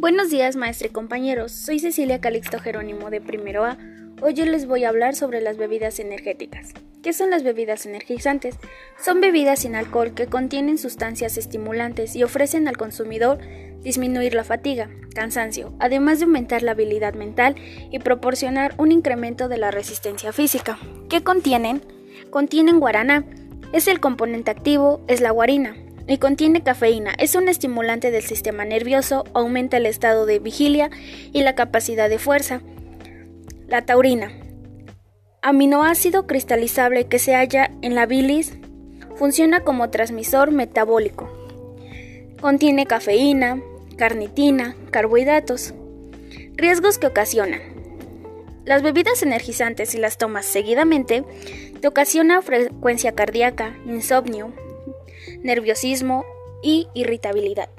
Buenos días, maestre y compañeros. Soy Cecilia Calixto Jerónimo de Primero A. Hoy les voy a hablar sobre las bebidas energéticas. ¿Qué son las bebidas energizantes? Son bebidas sin alcohol que contienen sustancias estimulantes y ofrecen al consumidor disminuir la fatiga, cansancio, además de aumentar la habilidad mental y proporcionar un incremento de la resistencia física. ¿Qué contienen? Contienen guaraná. Es el componente activo, es la guarina y contiene cafeína. Es un estimulante del sistema nervioso, aumenta el estado de vigilia y la capacidad de fuerza. La taurina. Aminoácido cristalizable que se halla en la bilis, funciona como transmisor metabólico. Contiene cafeína, carnitina, carbohidratos. Riesgos que ocasionan. Las bebidas energizantes si las tomas seguidamente te ocasiona frecuencia cardíaca, insomnio, nerviosismo y irritabilidad.